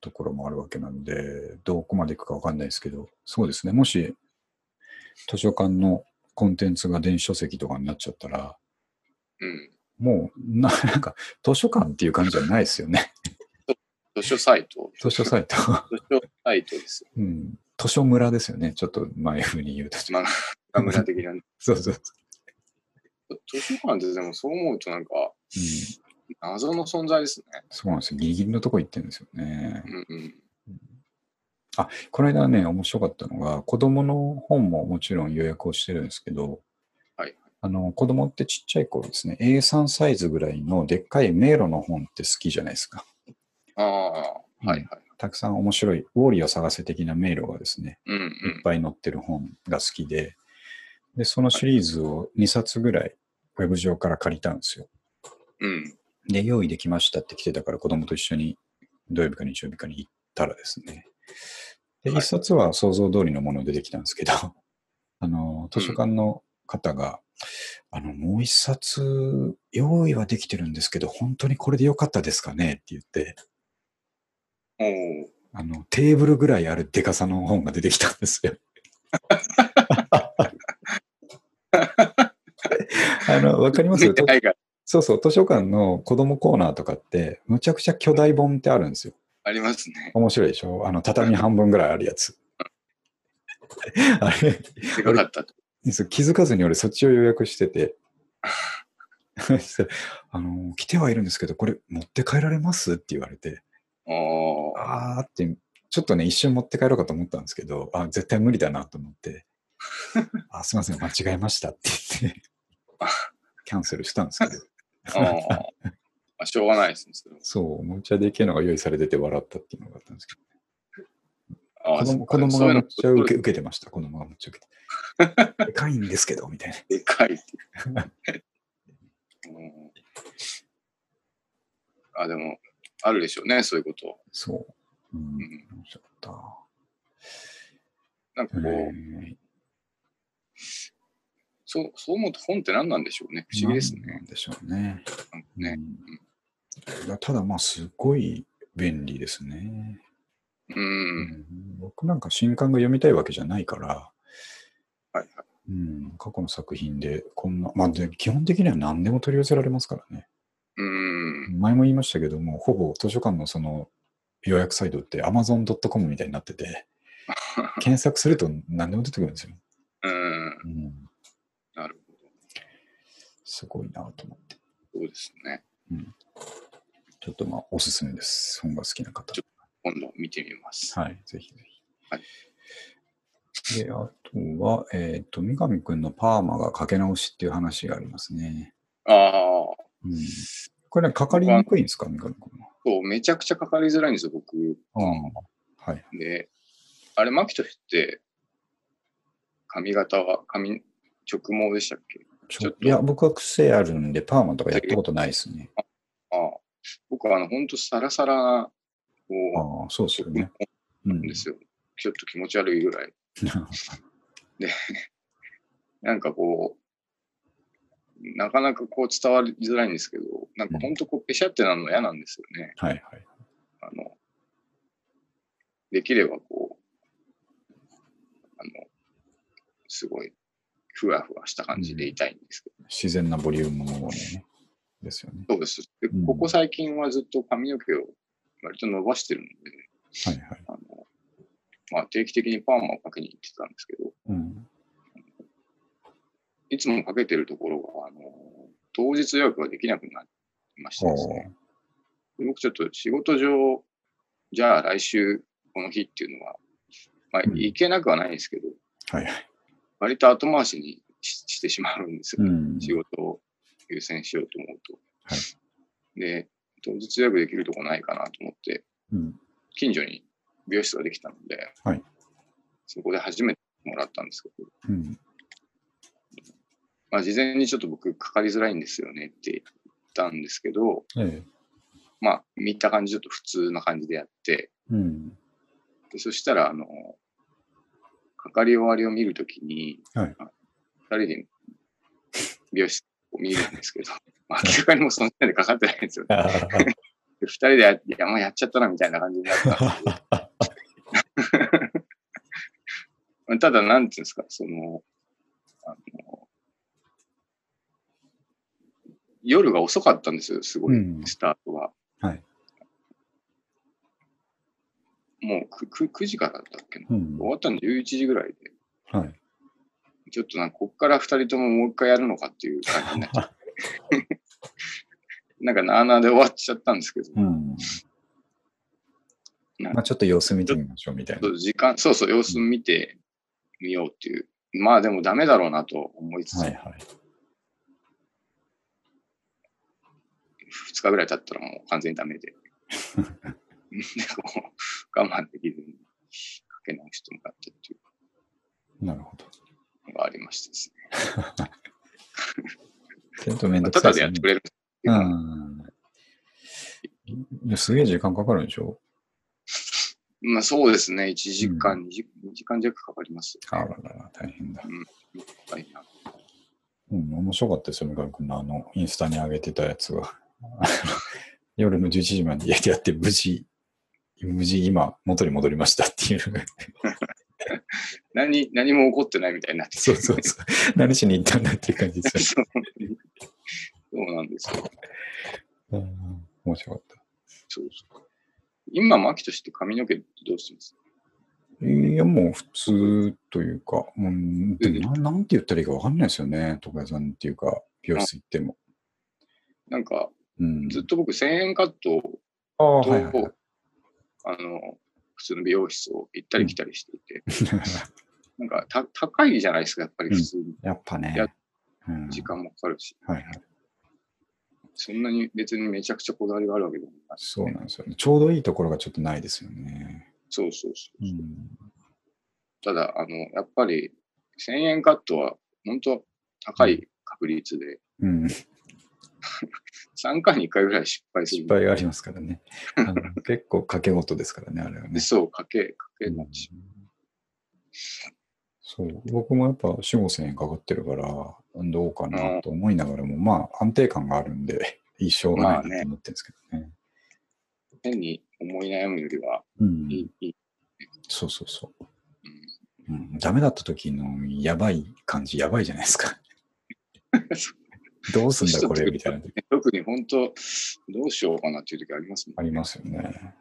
ところもあるわけなので、どこまでいくかわかんないですけど、そうですね、もし図書館のコンテンツが電子書籍とかになっちゃったら、うん。もうな、なんか図書館っていう感じじゃないですよね。図書 サイト。図書サイト。図書サイトですよ。うん。図書村ですよね。ちょっと前風に言うと。村的な。そうそうそ図書館ってでもそう思うとなんか、う。うん。謎の存在ですね。そうなんですよ。ギリギリのとこ行ってるんですよね。うんうん。この間ね、面白かったのが、子供の本ももちろん予約をしてるんですけど、はい。あの、子供ってちっちゃい頃ですね、A3 サイズぐらいのでっかい迷路の本って好きじゃないですか。ああ、はいはい。たくさん面白い、ウォーリーを探せ的な迷路がですね、うんいっぱい載ってる本が好きで、で、そのシリーズを2冊ぐらいウェブ上から借りたんですよ。うん。うん。で、用意できましたって来てたから子供と一緒に土曜日か日曜日かに行ったらですね。で、はい一冊は想像通りのもの出てきたんですけど、あの、図書館の方が、あの、もう一冊用意はできてるんですけど、本当にこれでよかったですかね？って言って、あの、テーブルぐらいあるデカさの本が出てきたんですよ。あの、わかります？そうそう、図書館の子供コーナーとかって、むちゃくちゃ巨大本ってあるんですよ。ありますね。面白いでしょ？あの、畳半分ぐらいあるやつ。あれ、でかかった気づかずに俺そっちを予約してて、あの、来てはいるんですけど、これ持って帰られます？って言われて、あーって、ちょっとね、一瞬持って帰ろうかと思ったんですけど、あ、絶対無理だなと思って、あ、すいません、間違えましたって言って、キャンセルしたんですけど、ああ、しょうがないですね。そそう、おもちゃでけえのが用意されてて笑ったっていうのがあったんですけど、子供子供がめっちゃ受け受けてました、子供がめっちゃ受けて。でかいんですけど、みたいな。でかいって。うんあ、でも、あるでしょうね、そういうこと。そう。うん、ん面白かった。なんかこう、そう、そう思うと本って何なんでしょうね。不思議ですね。なんでしょうね。ね。うんただまあ、すごい便利ですね。うん。うん僕なんか新刊が読みたいわけじゃないから、はいはい。うん、過去の作品でこんな、まあで、基本的には何でも取り寄せられますからね。うん。前も言いましたけども、ほぼ図書館のその予約サイトって Amazon.com みたいになってて、検索すると何でも出てくるんですよ。うん。うん、なるほど。すごいなと思って。そうですね。ちょっとまあ、おすすめです。本が好きな方。今度見てみます。はい、ぜひぜひ。はいで、あとは、えっ、と、三上くんのパーマがかけ直しっていう話がありますね。ああ、うん、これね、かかりにくいんですか、三上くんは。そう、めちゃくちゃかかりづらいんですよ、僕。ああはい。で、あれ、牧俊って、髪型は、髪、直毛でしたっけ？ちちょっとょいや、僕は癖あるんで、パーマとかやったことないですね。ああ、僕はあの、ほんとサラサラ、こああ、そうですよう、ね。うん。ですよ。ちょっと気持ち悪いぐらい。なんかこう、なかなかこう伝わりづらいんですけど、なんかほんとこう、ペシャってなるの嫌なんですよね。はいはい。あの、できればこう、あの、すごい、ふわふわした感じでいたいんですけど、自然なボリュームもね。ですよね。そうです。でうんここ最近はずっと髪の毛を割と伸ばしてるので、はいはい。あの、まあ定期的にパーマをかけに行ってたんですけど、うん。いつもかけてるところが、あの、当日予約ができなくなりましてですね。僕ちょっと仕事上、じゃあ来週この日っていうのは、まあうん行けなくはないんですけど、はいはい。割と後回しにししてしまうんですよ。うん。仕事を優先しようと思うと。はいで、当日予約できるとこないかなと思って、うん。近所に美容室ができたので、はいそこで初めてもらったんですけど、うん。まあ、事前にちょっと僕かかりづらいんですよねって言ったんですけど、ええ。まあ、見た感じちょっと普通な感じでやって、うん。でそしたら、あの、かかり終わりを見るときに、はい二人で美容室を見るんですけど、まあ、明らかにもうその時点でかかってないんですよ。ああ で二人でや、いや、もうやっちゃったなみたいな感じになったんで ただ、なんていうんですか、その、あの、夜が遅かったんですよ、すごい、うんスタートが。はい。もう 9, 9時からだったっけな。うん終わったの11時ぐらいで。はい。ちょっとなんか、こっから二人とももう一回やるのかっていう感じになっちゃって。なんか、なあなあで終わっちゃったんですけど、うん。まあちょっと様子見てみましょうみたいな。時間、そうそう、様子見てみようっていう。まあでもダメだろうなと思いつつ、はいはい。2日ぐらい経ったらもう完全にダメで。でこう我慢できずにかけ直してもらったっていうなるほど。のがありましてですね。ちょっとめんまどくさいねあただでやってく。れるうん。いや、すげえ時間かかるんでしょ？まあそうですね、1時間、2, 時2時間弱かかります。あららら、大変だ。はいなうん、面白かったですよ、三上君のあの、インスタに上げてたやつは。夜の11時までやって、無事、無事今、元に戻りましたっていう。何何も起こってないみたいになっててそうそうそう。何しに行ったんだっていう感じですよ。そ うそうなんですよ。うん面白かった。そうそう。今、マキとして髪の毛どうしてます？いや、もう普通というか、もうでもななんて言ったらいいかわかんないですよね、床屋さんっていうか、美容室行っても。なんか、うん、ずっと僕1000円カットああ、と、はいはいはい。あの、普通の美容室を行ったり来たりしていて、なんかた高いじゃないですか、やっぱり普通に。やっぱね時間もかかるし、はいはい。そんなに別にめちゃくちゃこだわりがあるわけでもない。そうなんですよね。ちょうどいいところがちょっとないですよね。そうそうそう。うん、ただ、あの、やっぱり1000円カットは本当高い確率で、うん、3回に1回ぐらい失敗する失。敗がありますからね。結構掛け事ですからね、あれはね。そう、かけ、かけうんなし。そう僕もやっぱ4、5千円かかってるから、どうかなと思いながらも、まあ安定感があるんで、いいしょうがないなと思ってるんですけどね。変に思い悩むよりはうんいい。そうそうそう。うんうん、ダメだった時のやばい感じ、やばいじゃないですか。どうすんだこれみたいな時特に本当、どうしようかなっていう時ありますね。ありますよね。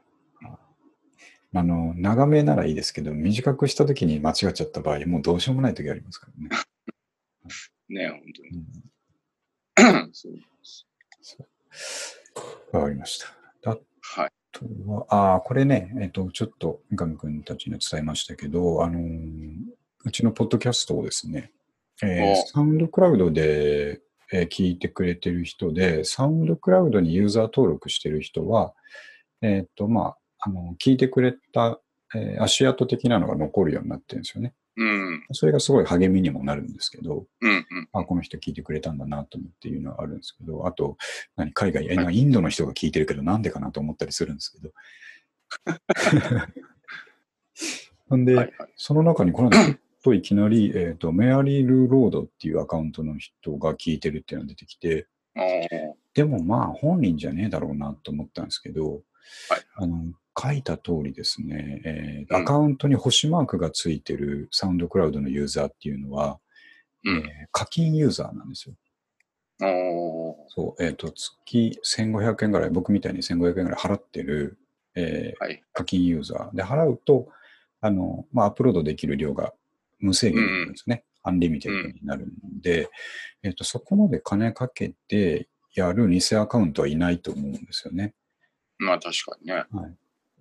あの、長めならいいですけど、短くした時に間違っちゃった場合、もうどうしようもない時ありますからね。ね、本うん当に。そうそうわかりました。あはい。とは、ああ、これね、えっ、と、ちょっと三上君たちには伝えましたけど、あのーうちのポッドキャストをですね、えーおサウンドクラウドで、えー聞いてくれてる人で、サウンドクラウドにユーザー登録してる人は、えっ、と、まあ、あの、聞いてくれた、えー足跡的なのが残るようになってるんですよね。うん、それがすごい励みにもなるんですけど、うん、うん。あ、この人聞いてくれたんだなと思っていうのはあるんですけど、あと、何、海外、えインドの人が聞いてるけど、なんでかなと思ったりするんですけど。ほんで、はい、はい。その中にこの間、といきなり、えっ、と、メアリー・ルー・ロードっていうアカウントの人が聞いてるっていうのが出てきて、でもまあ本人じゃねえだろうなと思ったんですけど、はいあの書いた通りですね、えーうんアカウントに星マークがついてる SoundCloud のユーザーっていうのは、うん。えー課金ユーザーなんですよ。そう、えっ、と、月1500円ぐらい、僕みたいに1500円ぐらい払ってる、えーはい。課金ユーザーで払うと、あの、まあ、アップロードできる量が無制限なんですね。 unlimited になるんで、えっ、と、そこまで金かけてやる偽アカウントはいないと思うんですよね。まあ確かにね。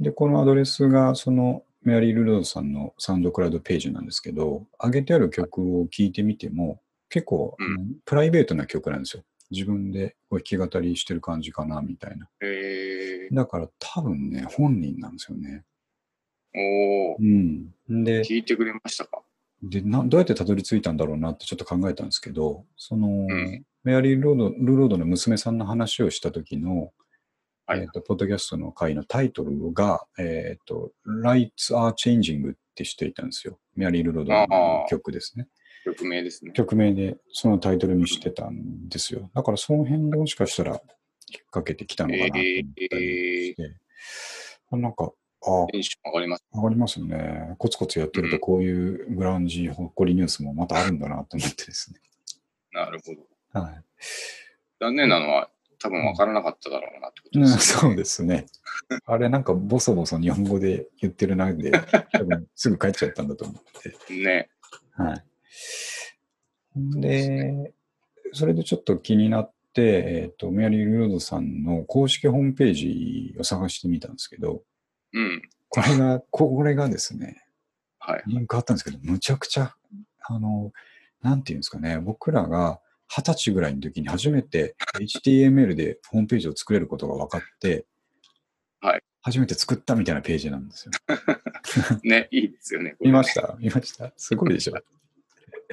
で、このアドレスが、その、メアリー・ルロードさんのサウンドクラウドページなんですけど、上げてある曲を聴いてみても、結構、うんプライベートな曲なんですよ。自分で弾き語りしてる感じかな、みたいな。えー、だから多分ね、本人なんですよね。おーうん。で、聞いてくれましたか？でなどうやってたどり着いたんだろうなってちょっと考えたんですけど、その、んメアリーロード・ルロードの娘さんの話をした時の、はいえっとポッドキャストの回のタイトルが、えっ、と、Lights Are Changing ってしていたんですよ。メアリー・ルロードの曲ですね。曲名ですね。曲名でそのタイトルにしてたんですよ。だからその辺でもしかしたら引っ掛けてきたのかなと思ったりして、あなんか、あテンション上がります。上がりますよね。コツコツやってるとこういうグランジほっこりニュースもまたあるんだなと思ってですね。なるほど。はい。残念なのは、多分分からなかっただろうなってことうん、です、そうですね。あれなんかボソボソ日本語で言ってるなんで、多分すぐ帰っちゃったんだと思って。ね。はい。で、それでちょっと気になって、えっ、と、メアリー・ルロードさんの公式ホームページを探してみたんですけど、うん。これが、これがですね、はい。リンクあったんですけど、むちゃくちゃ、あの、なんていうんですかね、僕らが二十歳ぐらいの時に初めて HTML でホームページを作れることが分かって、はい。初めて作ったみたいなページなんですよ。ね、いいですよね。これ見ました？見ました？すごいでしょ？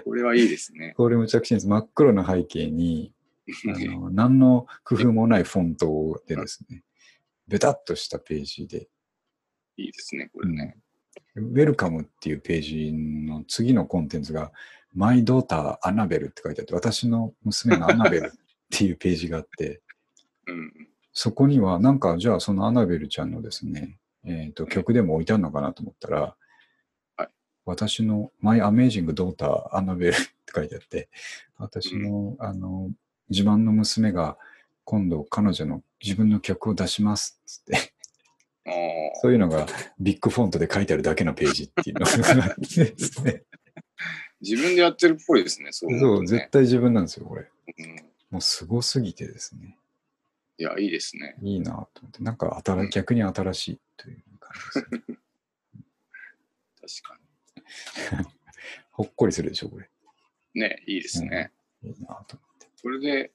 これはいいですね。これむちゃくちゃいいです。真っ黒な背景に、あの何の工夫もないフォントでですね、ベタっとしたページで、いいですね、これね。ウェルカムっていうページの次のコンテンツが、マイドーターアナベルって書いてあって、私の娘のアナベルっていうページがあって、うん。そこにはなんか、じゃあそのアナベルちゃんのですね、えっ、と、曲でも置いてあるのかなと思ったら、はい私のマイアメージングドーターアナベルって書いてあって、私の、あの、自慢の娘が今度彼女の自分の曲を出しますっつって。そういうのがビッグフォントで書いてあるだけのページっていうのがあってですね。自分でやってるっぽいですね、そうそう。絶対自分なんですよ、これ。うん、もうすごすぎてですね。いや、いいですね。いいなと思って、なんか新逆に新しいという感じです、ね。確か ほっこりするでしょ、これ。に。ね、いいですね。いいなと思って。これで、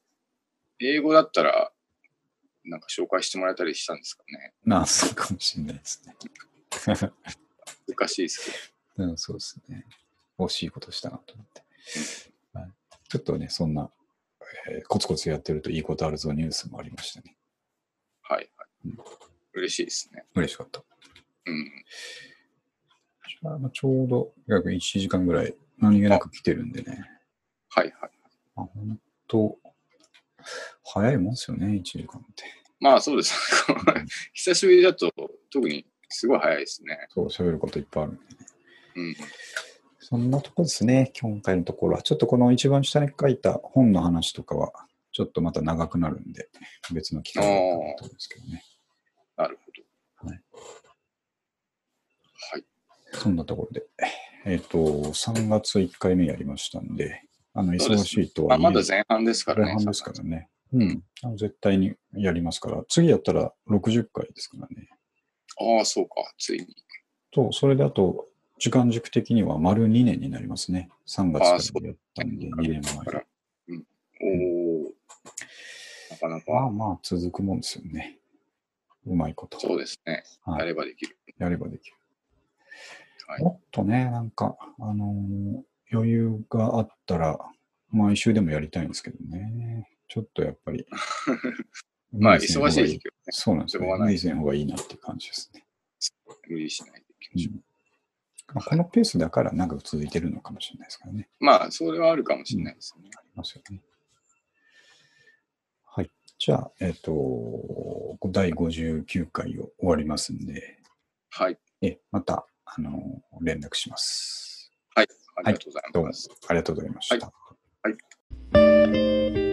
英語だったら、なんか紹介してもらえたりしたんですかね。まあ、そうかもしれないですね。難しいですけうん、そうですね。惜しいことしたなと思って。はい、ちょっとね、そんな、えーコツコツやってるといいことあるぞニュースもありましたね。ど。はい、はいうん。嬉しいですね。嬉しかった。うん。じゃあまあちょうど約1時間ぐらい何気なく来てるんでね。はい、はい。あ、本当早いもんですよね、1時間って。まあ、そうです。久しぶりだと、特にすごい早いですね。そう、喋ることいっぱいあるんでね。うん。そんなとこですね、今回のところは。ちょっとこの一番下に書いた本の話とかは、ちょっとまた長くなるんで、別の機会になるかなと思うんですけどね。なるほど。はい。はい。そんなところで。えっ、と、3月1回目やりましたんで、あの、忙しいとまあ、はいえ、まだ前半ですからね。前半ですからね。うん。あの絶対にやりますから、次やったら60回ですからね。ああ、そうか、ついに。と、それであと、時間軸的には丸2年になりますね。3月からやったんで、2年前。うん。おお、なかなまか、あまあ続くもんですよね。うまいこと。そうですね。はいやればできる。やればできる。はいもっとね、なんか、あのー余裕があったら、毎週でもやりたいんですけどね。ちょっとやっぱり。まあ、忙しいですけどね。そうなんですよ、ね。無理せん方がいいなって感じですね。無理しないでいきましょうんまあ、このペースだから長く続いてるのかもしれないですからね。う。まあ、それはあるかもしれないですね。ありますよね。はい。じゃあ、えっ、と、第59回を終わりますんで、はい。え、また、あの、連絡します。ありがとうございます。はい、どうもありがとうございました。はい、はい